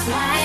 That's why.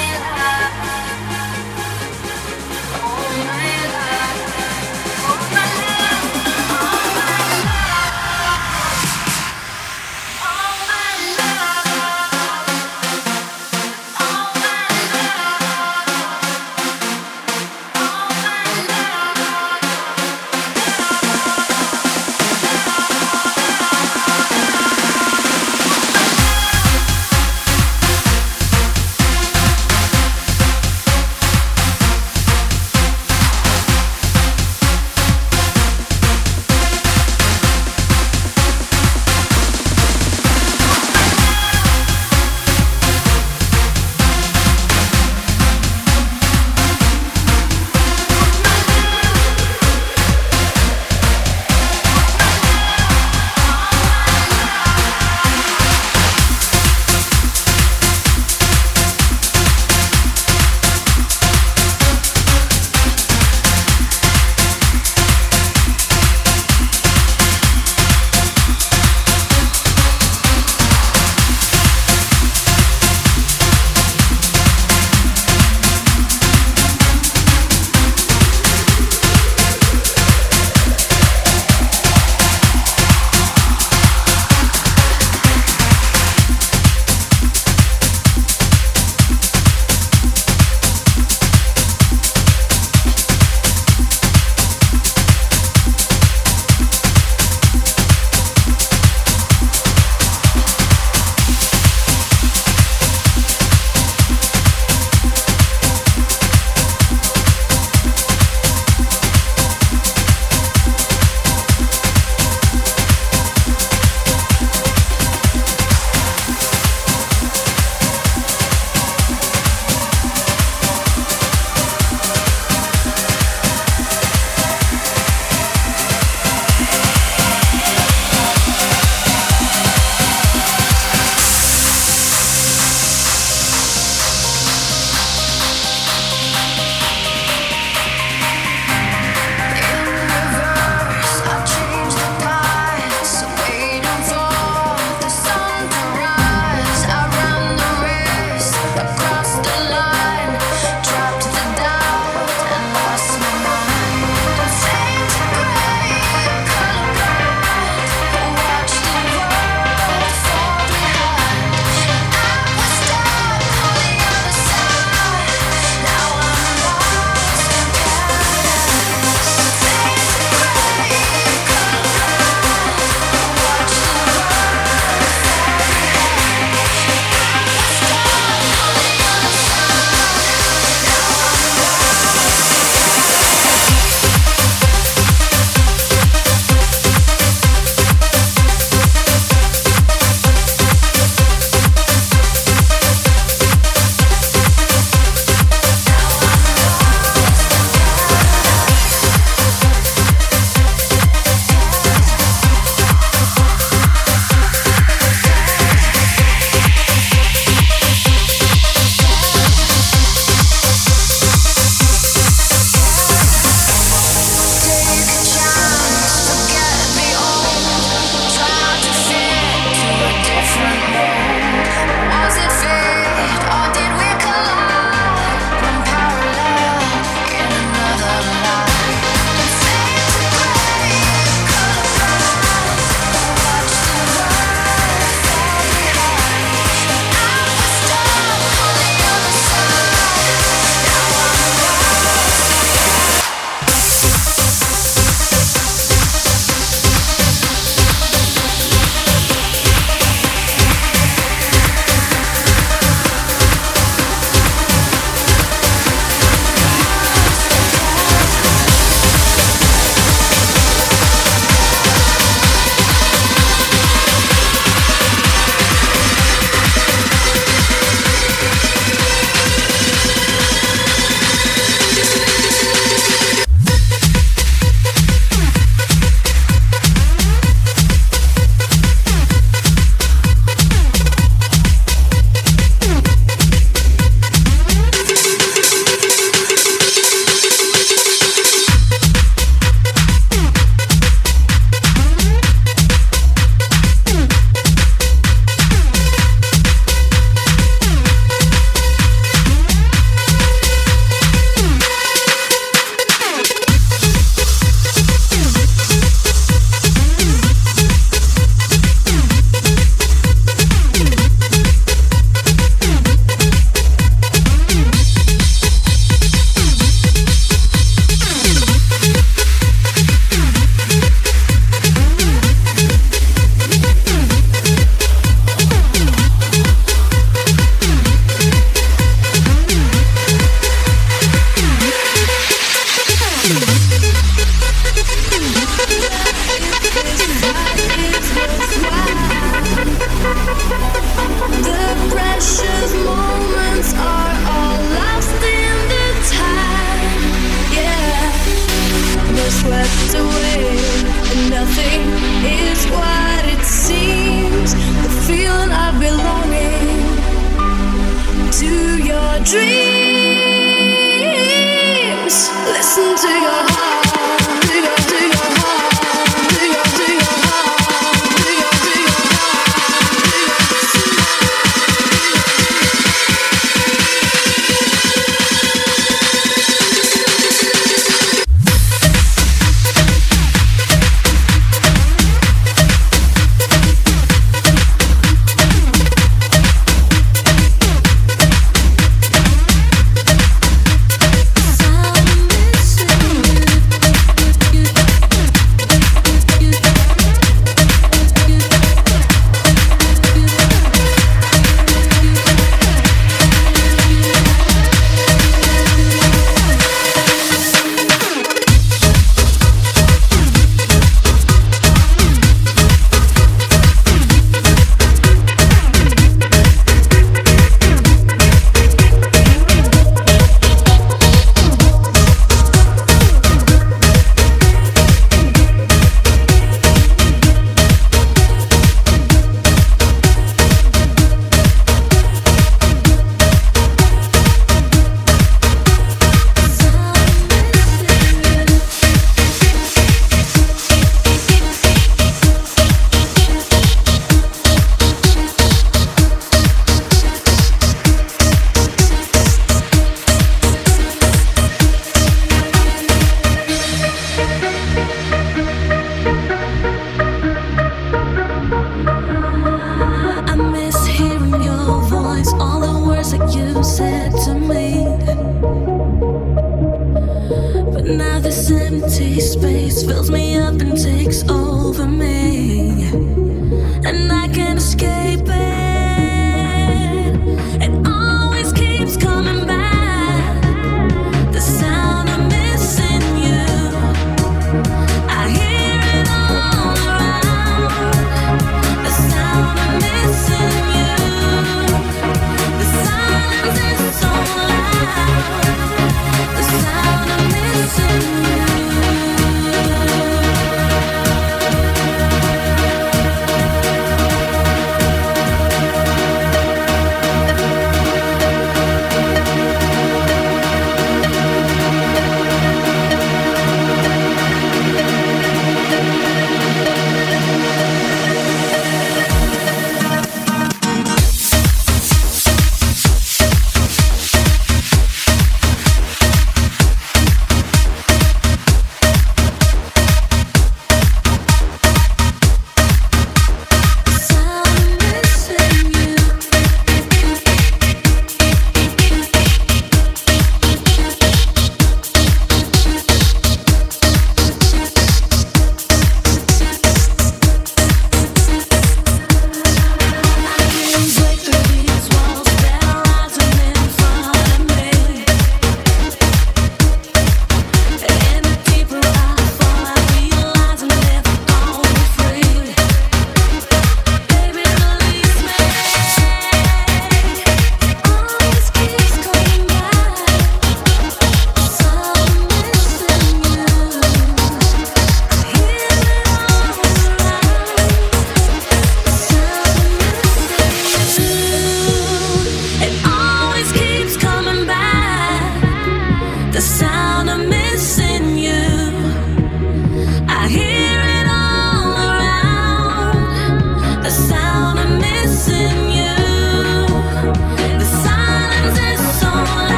dream.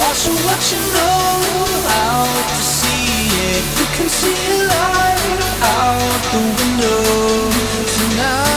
watch what you know, out to. You can see a light out the window tonight.